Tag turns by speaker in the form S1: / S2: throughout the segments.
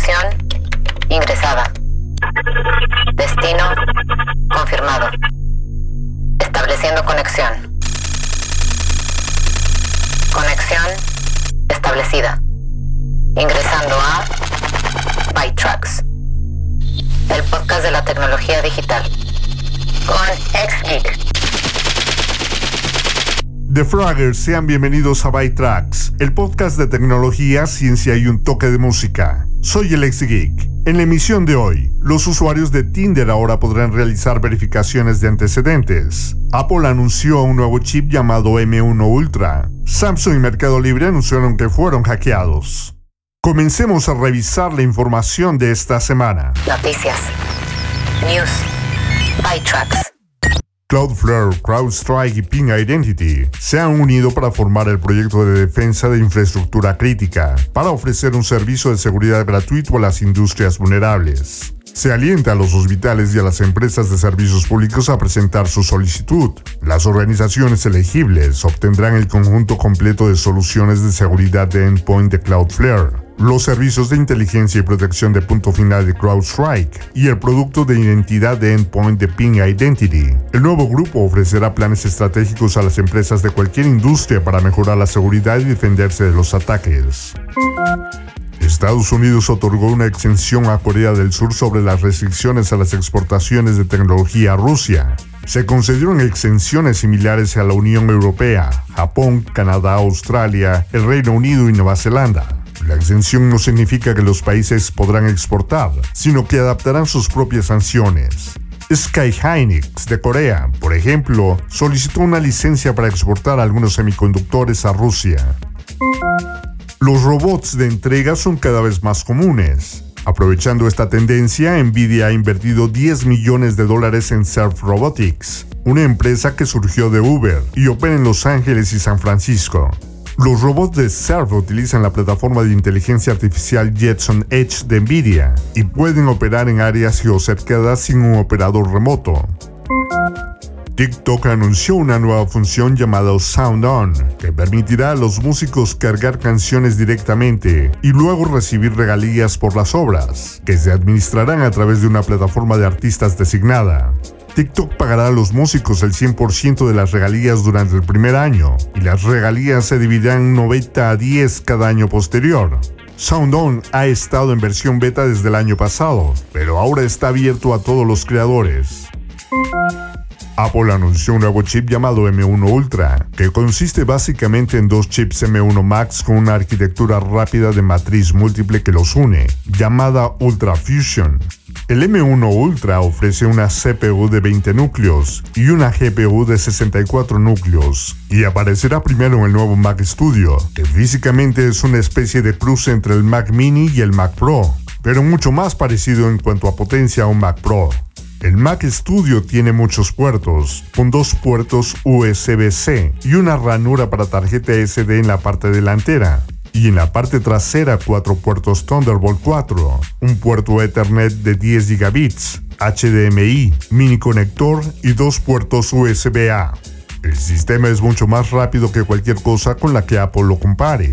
S1: Conexión ingresada. Destino confirmado. Estableciendo conexión. Conexión establecida. Ingresando a ByTrucks. El podcast de la tecnología digital. Con XGeek.
S2: The Fraggers, sean bienvenidos a ByTracks, el podcast de tecnología, ciencia y un toque de música. Soy el ex Geek. En la emisión de hoy, los usuarios de Tinder ahora podrán realizar verificaciones de antecedentes. Apple anunció un nuevo chip llamado M1 Ultra. Samsung y Mercado Libre anunciaron que fueron hackeados. Comencemos a revisar la información de esta semana.
S1: Noticias. News. ByTrucks.
S2: Cloudflare, CrowdStrike y Ping Identity se han unido para formar el proyecto de defensa de infraestructura crítica, para ofrecer un servicio de seguridad gratuito a las industrias vulnerables. Se alienta a los hospitales y a las empresas de servicios públicos a presentar su solicitud. Las organizaciones elegibles obtendrán el conjunto completo de soluciones de seguridad de endpoint de Cloudflare, los servicios de inteligencia y protección de punto final de CrowdStrike y el producto de identidad de endpoint de Ping Identity. El nuevo grupo ofrecerá planes estratégicos a las empresas de cualquier industria para mejorar la seguridad y defenderse de los ataques. Estados Unidos otorgó una exención a Corea del Sur sobre las restricciones a las exportaciones de tecnología a Rusia. Se concedieron exenciones similares a la Unión Europea, Japón, Canadá, Australia, el Reino Unido y Nueva Zelanda. La exención no significa que los países podrán exportar, sino que adaptarán sus propias sanciones. Sky Hynix de Corea, por ejemplo, solicitó una licencia para exportar algunos semiconductores a Rusia. Los robots de entrega son cada vez más comunes. Aprovechando esta tendencia, Nvidia ha invertido 10 millones de dólares en Surf Robotics, una empresa que surgió de Uber y opera en Los Ángeles y San Francisco. Los robots de Surf utilizan la plataforma de inteligencia artificial Jetson Edge de Nvidia y pueden operar en áreas geocercadas sin un operador remoto. TikTok anunció una nueva función llamada Sound On, que permitirá a los músicos cargar canciones directamente y luego recibir regalías por las obras, que se administrarán a través de una plataforma de artistas designada. TikTok pagará a los músicos el 100% de las regalías durante el primer año, y las regalías se dividirán 90 a 10 cada año posterior. SoundOn ha estado en versión beta desde el año pasado, pero ahora está abierto a todos los creadores. Apple anunció un nuevo chip llamado M1 Ultra, que consiste básicamente en dos chips M1 Max con una arquitectura rápida de matriz múltiple que los une, llamada Ultra Fusion. El M1 Ultra ofrece una CPU de 20 núcleos y una GPU de 64 núcleos, y aparecerá primero en el nuevo Mac Studio, que físicamente es una especie de cruce entre el Mac Mini y el Mac Pro, pero mucho más parecido en cuanto a potencia a un Mac Pro. El Mac Studio tiene muchos puertos, con dos puertos USB-C y una ranura para tarjeta SD en la parte delantera. Y en la parte trasera cuatro puertos Thunderbolt 4, un puerto Ethernet de 10 gigabits, HDMI, mini conector y dos puertos USB-A. El sistema es mucho más rápido que cualquier cosa con la que Apple lo compare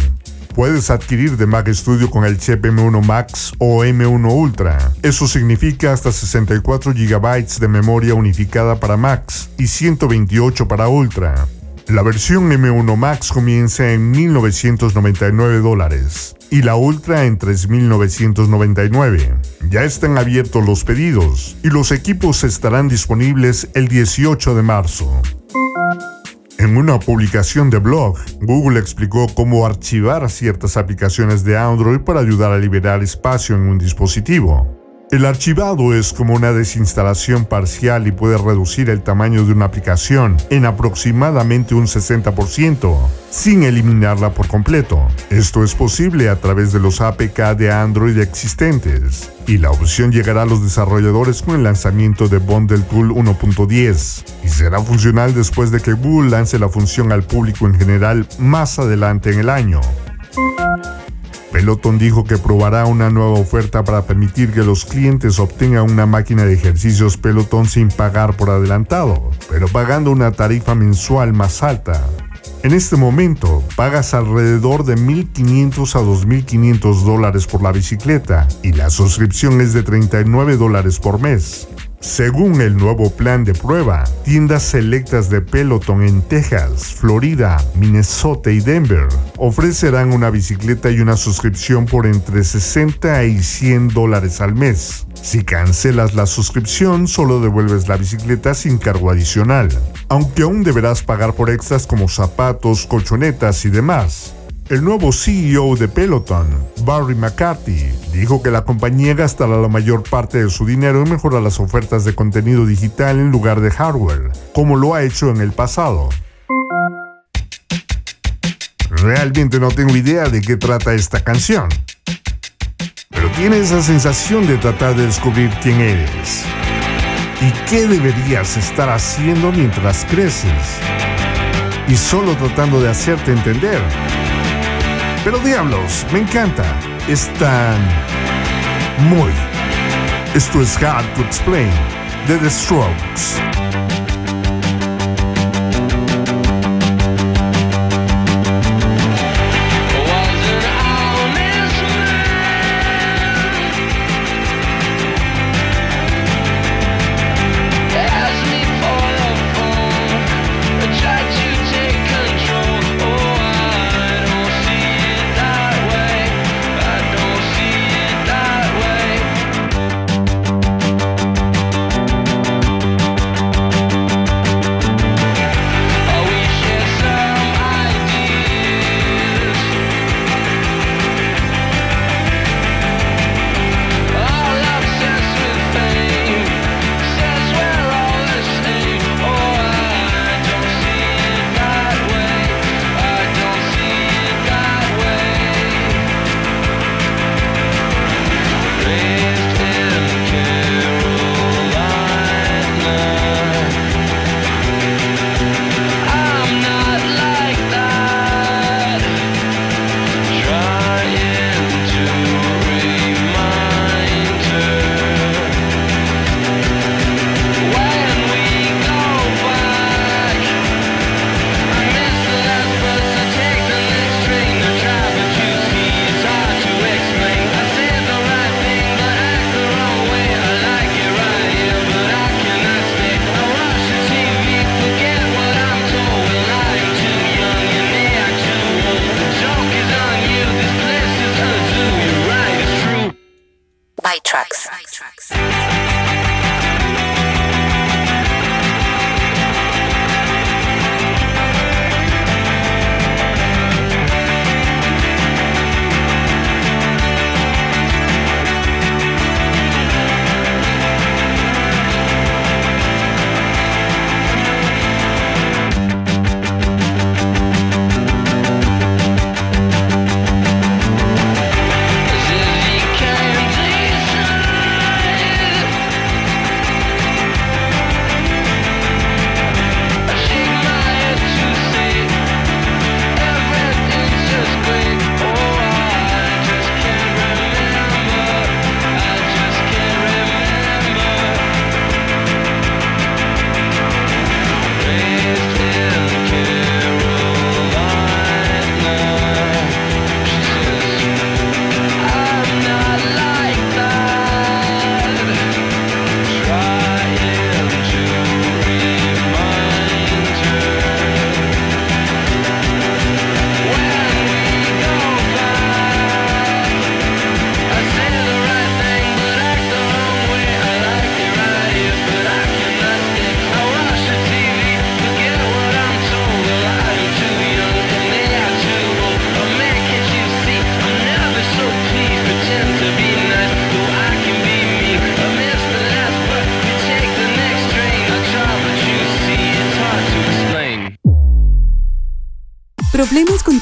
S2: puedes adquirir de Mac Studio con el chip M1 Max o M1 Ultra. Eso significa hasta 64 GB de memoria unificada para Max y 128 para Ultra. La versión M1 Max comienza en 1.999 dólares y la Ultra en 3.999. Ya están abiertos los pedidos y los equipos estarán disponibles el 18 de marzo. En una publicación de blog, Google explicó cómo archivar ciertas aplicaciones de Android para ayudar a liberar espacio en un dispositivo. El archivado es como una desinstalación parcial y puede reducir el tamaño de una aplicación en aproximadamente un 60%, sin eliminarla por completo. Esto es posible a través de los APK de Android existentes, y la opción llegará a los desarrolladores con el lanzamiento de Bundle Tool 1.10, y será funcional después de que Google lance la función al público en general más adelante en el año. Peloton dijo que probará una nueva oferta para permitir que los clientes obtengan una máquina de ejercicios Peloton sin pagar por adelantado, pero pagando una tarifa mensual más alta. En este momento, pagas alrededor de 1.500 a 2.500 dólares por la bicicleta y la suscripción es de 39 dólares por mes. Según el nuevo plan de prueba, tiendas selectas de Peloton en Texas, Florida, Minnesota y Denver ofrecerán una bicicleta y una suscripción por entre 60 y 100 dólares al mes. Si cancelas la suscripción, solo devuelves la bicicleta sin cargo adicional, aunque aún deberás pagar por extras como zapatos, colchonetas y demás. El nuevo CEO de Peloton, Barry McCarthy, dijo que la compañía gastará la mayor parte de su dinero en mejorar las ofertas de contenido digital en lugar de hardware, como lo ha hecho en el pasado. Realmente no tengo idea de qué trata esta canción, pero tiene esa sensación de tratar de descubrir quién eres y qué deberías estar haciendo mientras creces, y solo tratando de hacerte entender pero diablos, me encanta. Es tan... Muy. Esto es Hard to Explain de The Strokes.
S3: ¿Problemas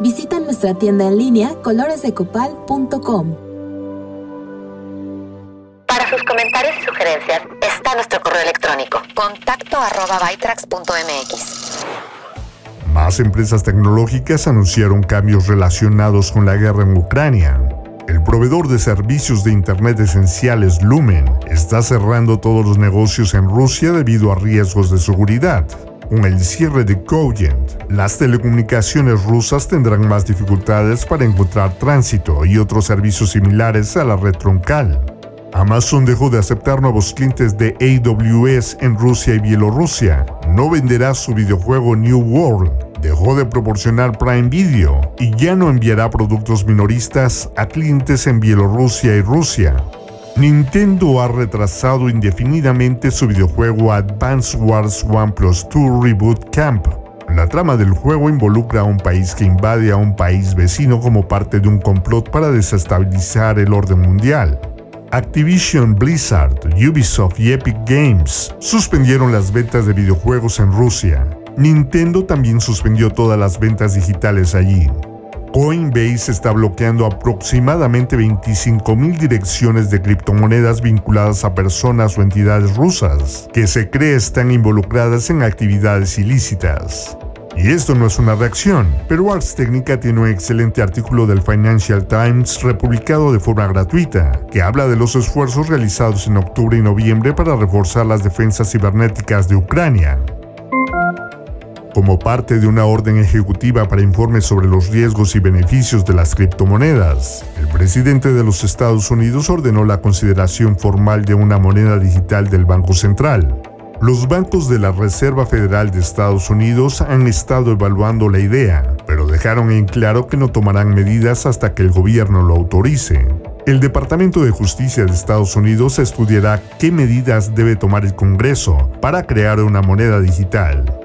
S4: Visita nuestra tienda en línea coloresdecopal.com.
S1: Para sus comentarios y sugerencias está nuestro correo electrónico contacto arroba
S2: Más empresas tecnológicas anunciaron cambios relacionados con la guerra en Ucrania. El proveedor de servicios de Internet esenciales Lumen está cerrando todos los negocios en Rusia debido a riesgos de seguridad. Con el cierre de Cogent, las telecomunicaciones rusas tendrán más dificultades para encontrar tránsito y otros servicios similares a la red troncal. Amazon dejó de aceptar nuevos clientes de AWS en Rusia y Bielorrusia. No venderá su videojuego New World. Dejó de proporcionar Prime Video y ya no enviará productos minoristas a clientes en Bielorrusia y Rusia. Nintendo ha retrasado indefinidamente su videojuego Advance Wars 1 Plus 2 Reboot Camp. La trama del juego involucra a un país que invade a un país vecino como parte de un complot para desestabilizar el orden mundial. Activision Blizzard, Ubisoft y Epic Games suspendieron las ventas de videojuegos en Rusia. Nintendo también suspendió todas las ventas digitales allí. Coinbase está bloqueando aproximadamente 25.000 direcciones de criptomonedas vinculadas a personas o entidades rusas que se cree están involucradas en actividades ilícitas. Y esto no es una reacción, pero Ars Technica tiene un excelente artículo del Financial Times republicado de forma gratuita, que habla de los esfuerzos realizados en octubre y noviembre para reforzar las defensas cibernéticas de Ucrania como parte de una orden ejecutiva para informes sobre los riesgos y beneficios de las criptomonedas. El presidente de los Estados Unidos ordenó la consideración formal de una moneda digital del Banco Central. Los bancos de la Reserva Federal de Estados Unidos han estado evaluando la idea, pero dejaron en claro que no tomarán medidas hasta que el gobierno lo autorice. El Departamento de Justicia de Estados Unidos estudiará qué medidas debe tomar el Congreso para crear una moneda digital.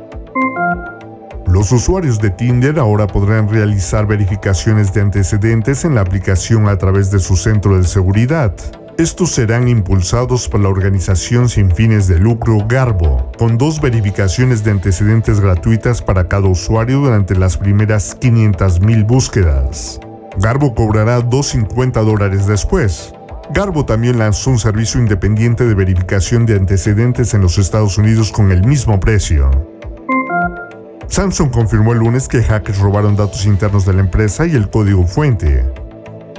S2: Los usuarios de Tinder ahora podrán realizar verificaciones de antecedentes en la aplicación a través de su centro de seguridad. Estos serán impulsados por la organización sin fines de lucro Garbo, con dos verificaciones de antecedentes gratuitas para cada usuario durante las primeras 500.000 búsquedas. Garbo cobrará 2.50 dólares después. Garbo también lanzó un servicio independiente de verificación de antecedentes en los Estados Unidos con el mismo precio. Samsung confirmó el lunes que hackers robaron datos internos de la empresa y el código fuente.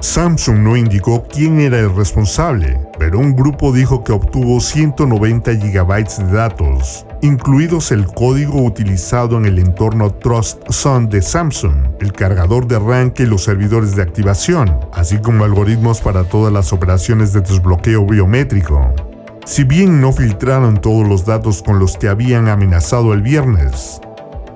S2: Samsung no indicó quién era el responsable, pero un grupo dijo que obtuvo 190 GB de datos, incluidos el código utilizado en el entorno Trust Zone de Samsung, el cargador de arranque y los servidores de activación, así como algoritmos para todas las operaciones de desbloqueo biométrico. Si bien no filtraron todos los datos con los que habían amenazado el viernes,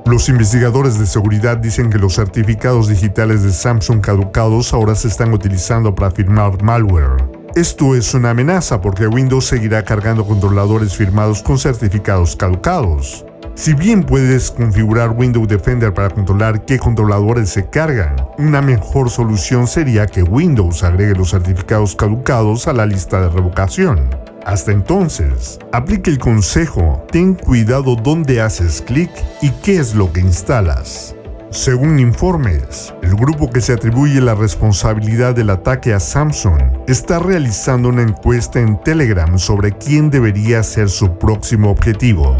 S2: los investigadores de seguridad dicen que los certificados digitales de Samsung caducados ahora se están utilizando para firmar malware. Esto es una amenaza porque Windows seguirá cargando controladores firmados con certificados caducados. Si bien puedes configurar Windows Defender para controlar qué controladores se cargan, una mejor solución sería que Windows agregue los certificados caducados a la lista de revocación. Hasta entonces, aplique el consejo, ten cuidado dónde haces clic y qué es lo que instalas. Según informes, el grupo que se atribuye la responsabilidad del ataque a Samsung está realizando una encuesta en Telegram sobre quién debería ser su próximo objetivo.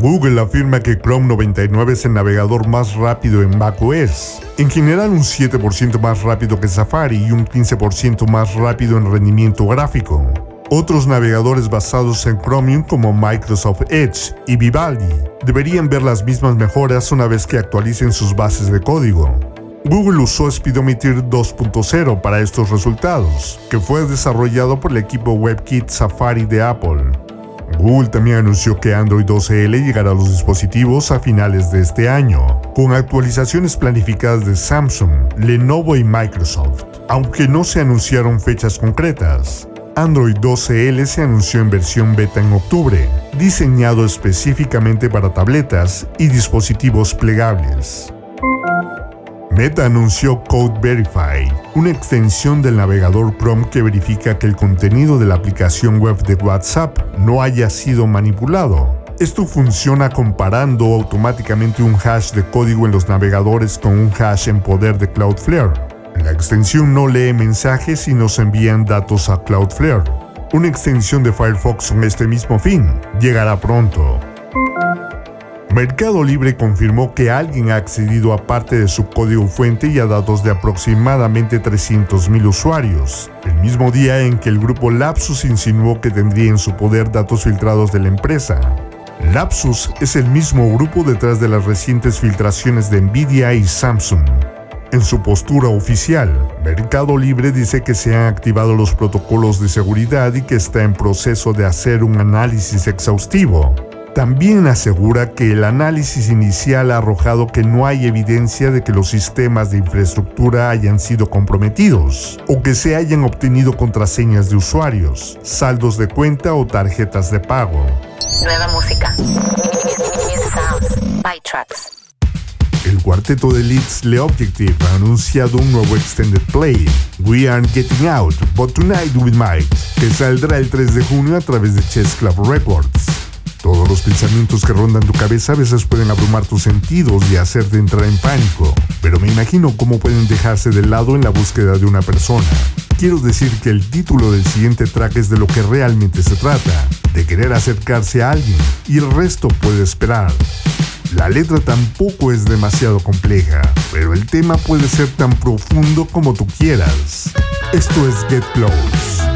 S2: Google afirma que Chrome 99 es el navegador más rápido en macOS, en general un 7% más rápido que Safari y un 15% más rápido en rendimiento gráfico. Otros navegadores basados en Chromium como Microsoft Edge y Vivaldi deberían ver las mismas mejoras una vez que actualicen sus bases de código. Google usó Speedometer 2.0 para estos resultados, que fue desarrollado por el equipo WebKit Safari de Apple. Google también anunció que Android 12L llegará a los dispositivos a finales de este año, con actualizaciones planificadas de Samsung, Lenovo y Microsoft, aunque no se anunciaron fechas concretas. Android 12L se anunció en versión beta en octubre, diseñado específicamente para tabletas y dispositivos plegables. Meta anunció Code Verify, una extensión del navegador Chrome que verifica que el contenido de la aplicación web de WhatsApp no haya sido manipulado. Esto funciona comparando automáticamente un hash de código en los navegadores con un hash en poder de Cloudflare. La extensión no lee mensajes y nos envían datos a Cloudflare. Una extensión de Firefox con este mismo fin llegará pronto. Mercado Libre confirmó que alguien ha accedido a parte de su código fuente y a datos de aproximadamente 300.000 usuarios, el mismo día en que el grupo Lapsus insinuó que tendría en su poder datos filtrados de la empresa. Lapsus es el mismo grupo detrás de las recientes filtraciones de Nvidia y Samsung. En su postura oficial, Mercado Libre dice que se han activado los protocolos de seguridad y que está en proceso de hacer un análisis exhaustivo. También asegura que el análisis inicial ha arrojado que no hay evidencia de que los sistemas de infraestructura hayan sido comprometidos o que se hayan obtenido contraseñas de usuarios, saldos de cuenta o tarjetas de pago.
S1: Nueva música.
S2: El cuarteto de Leeds Le Objective ha anunciado un nuevo extended play, We Aren't Getting Out, But Tonight with Mike, que saldrá el 3 de junio a través de Chess Club Records. Todos los pensamientos que rondan tu cabeza a veces pueden abrumar tus sentidos y hacerte entrar en pánico, pero me imagino cómo pueden dejarse de lado en la búsqueda de una persona. Quiero decir que el título del siguiente track es de lo que realmente se trata, de querer acercarse a alguien, y el resto puede esperar. La letra tampoco es demasiado compleja, pero el tema puede ser tan profundo como tú quieras. Esto es Get Close.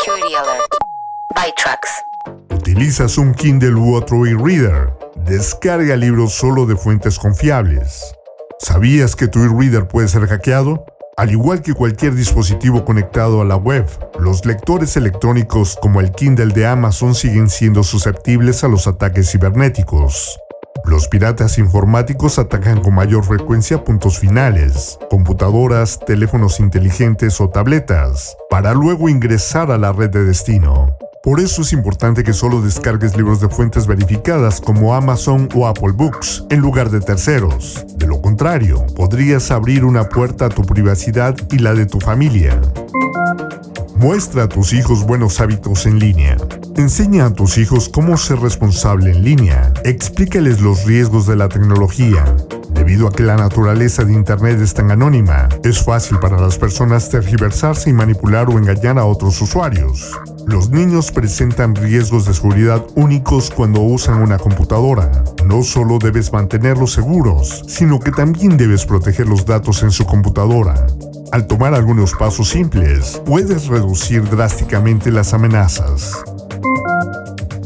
S1: Security alert.
S2: ¿Utilizas un Kindle u otro e-reader? Descarga libros solo de fuentes confiables. ¿Sabías que tu e-reader puede ser hackeado? Al igual que cualquier dispositivo conectado a la web, los lectores electrónicos como el Kindle de Amazon siguen siendo susceptibles a los ataques cibernéticos. Los piratas informáticos atacan con mayor frecuencia puntos finales, computadoras, teléfonos inteligentes o tabletas, para luego ingresar a la red de destino. Por eso es importante que solo descargues libros de fuentes verificadas como Amazon o Apple Books, en lugar de terceros. De lo contrario, podrías abrir una puerta a tu privacidad y la de tu familia. Muestra a tus hijos buenos hábitos en línea. Enseña a tus hijos cómo ser responsable en línea. Explícales los riesgos de la tecnología. Debido a que la naturaleza de Internet es tan anónima, es fácil para las personas tergiversarse y manipular o engañar a otros usuarios. Los niños presentan riesgos de seguridad únicos cuando usan una computadora. No solo debes mantenerlos seguros, sino que también debes proteger los datos en su computadora. Al tomar algunos pasos simples, puedes reducir drásticamente las amenazas.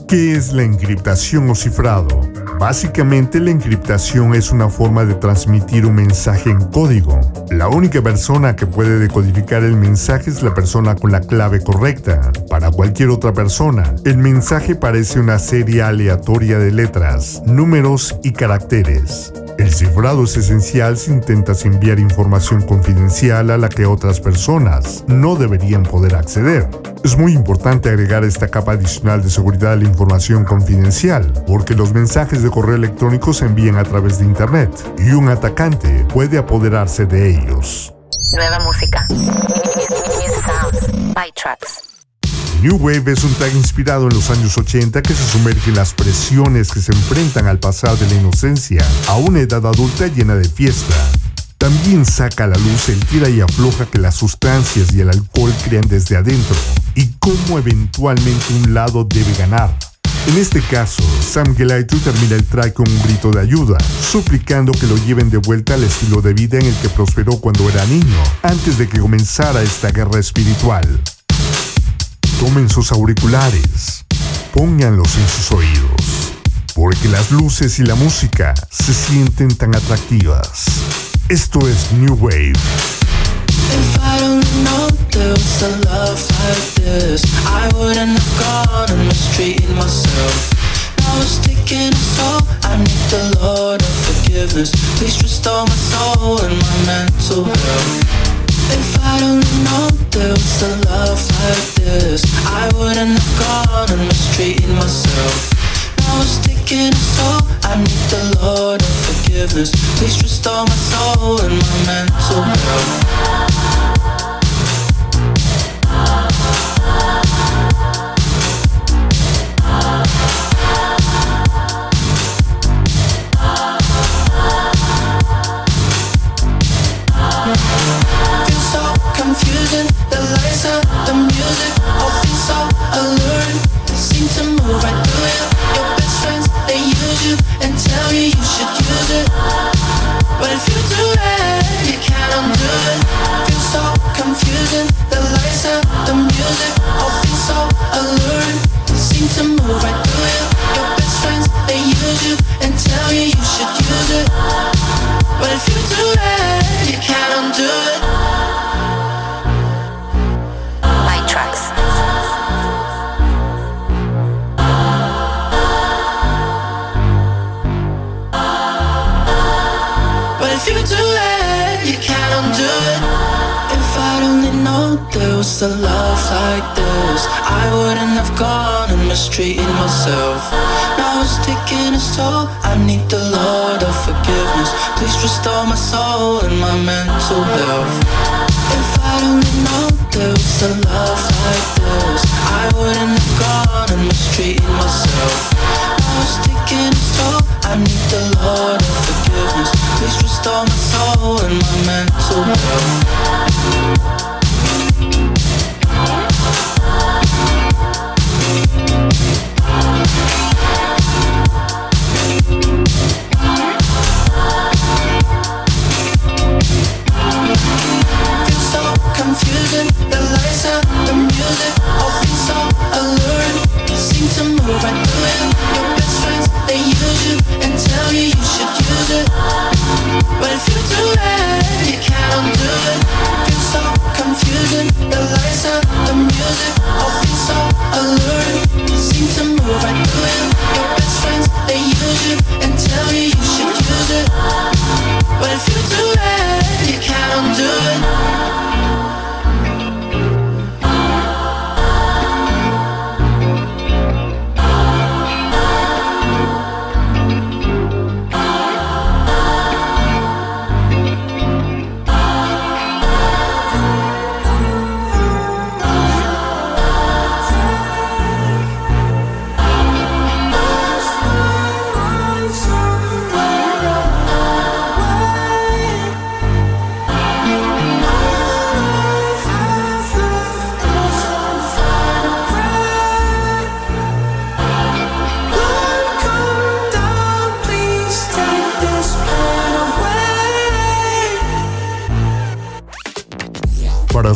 S2: ¿Qué es la encriptación o cifrado? Básicamente la encriptación es una forma de transmitir un mensaje en código. La única persona que puede decodificar el mensaje es la persona con la clave correcta. Para cualquier otra persona, el mensaje parece una serie aleatoria de letras, números y caracteres. El cifrado es esencial si intentas enviar información confidencial a la que otras personas no deberían poder acceder. Es muy importante agregar esta capa adicional de seguridad a la información confidencial, porque los mensajes de correo electrónico se envían a través de Internet y un atacante puede apoderarse de ellos.
S1: Nueva música. New
S2: Wave es un tag inspirado en los años 80 que se sumerge en las presiones que se enfrentan al pasar de la inocencia a una edad adulta llena de fiesta. También saca a la luz el tira y afloja que las sustancias y el alcohol crean desde adentro y cómo eventualmente un lado debe ganar. En este caso, Sam Gelaitu termina el track con un grito de ayuda, suplicando que lo lleven de vuelta al estilo de vida en el que prosperó cuando era niño, antes de que comenzara esta guerra espiritual. Tomen sus auriculares, pónganlos en sus oídos, porque las luces y la música se sienten tan atractivas. Esto es New Wave.
S5: If I don't know there was a love like this, I wouldn't have gone and mistreated myself. Taking a toll. I need the Lord of forgiveness. Please restore my soul and my mental health. If I don't know there was a love like this, I wouldn't have gone and mistreated myself. Taking a toll. I need the Lord of forgiveness. Please restore my soul and my mental health. Feels. The lights and the music all feel so alluring. Seem to move right music so alluring. Seem to move right through you. Your best friends they use you and tell you you should use it. But if you do that, you can't undo it.
S1: My Tracks.
S5: A love like this, I wouldn't have gone and mistreated myself. Now it's taking its toll. I need the Lord of forgiveness. Please restore my soul and my mental health. If I'd only known there was a love like this, I wouldn't have gone and mistreated myself. Now it's taking its toll. I need the Lord of forgiveness. Please restore my soul and my mental health.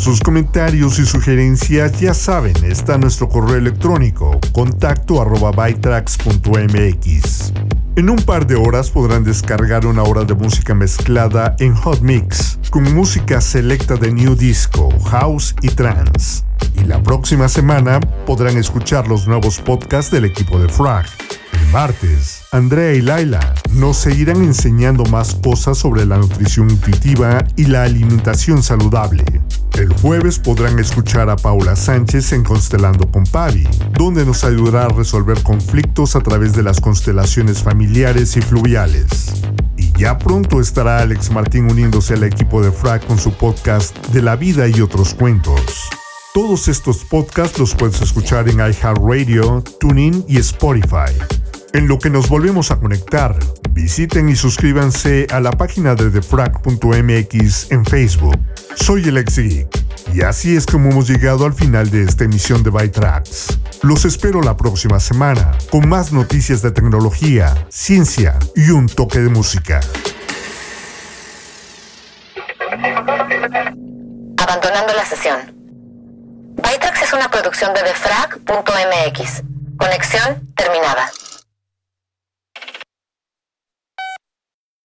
S2: Sus comentarios y sugerencias, ya saben, está nuestro correo electrónico contacto arroba bytrax.mx. En un par de horas podrán descargar una hora de música mezclada en Hot Mix, con música selecta de New Disco, House y Trance. Y la próxima semana podrán escuchar los nuevos podcasts del equipo de Frag. El martes, Andrea y Laila nos seguirán enseñando más cosas sobre la nutrición intuitiva y la alimentación saludable. El jueves podrán escuchar a Paula Sánchez en Constelando con Pavi, donde nos ayudará a resolver conflictos a través de las constelaciones familiares y fluviales. Y ya pronto estará Alex Martín uniéndose al equipo de Frag con su podcast De la vida y otros cuentos. Todos estos podcasts los puedes escuchar en iHeartRadio, TuneIn y Spotify. En lo que nos volvemos a conectar, visiten y suscríbanse a la página de thefrag.mx en Facebook. Soy el ex Geek, y así es como hemos llegado al final de esta emisión de Bytrax. Los espero la próxima semana con más noticias de tecnología, ciencia y un toque de música.
S1: Abandonando la sesión. Matrax es una producción de defrag.mx. Conexión terminada.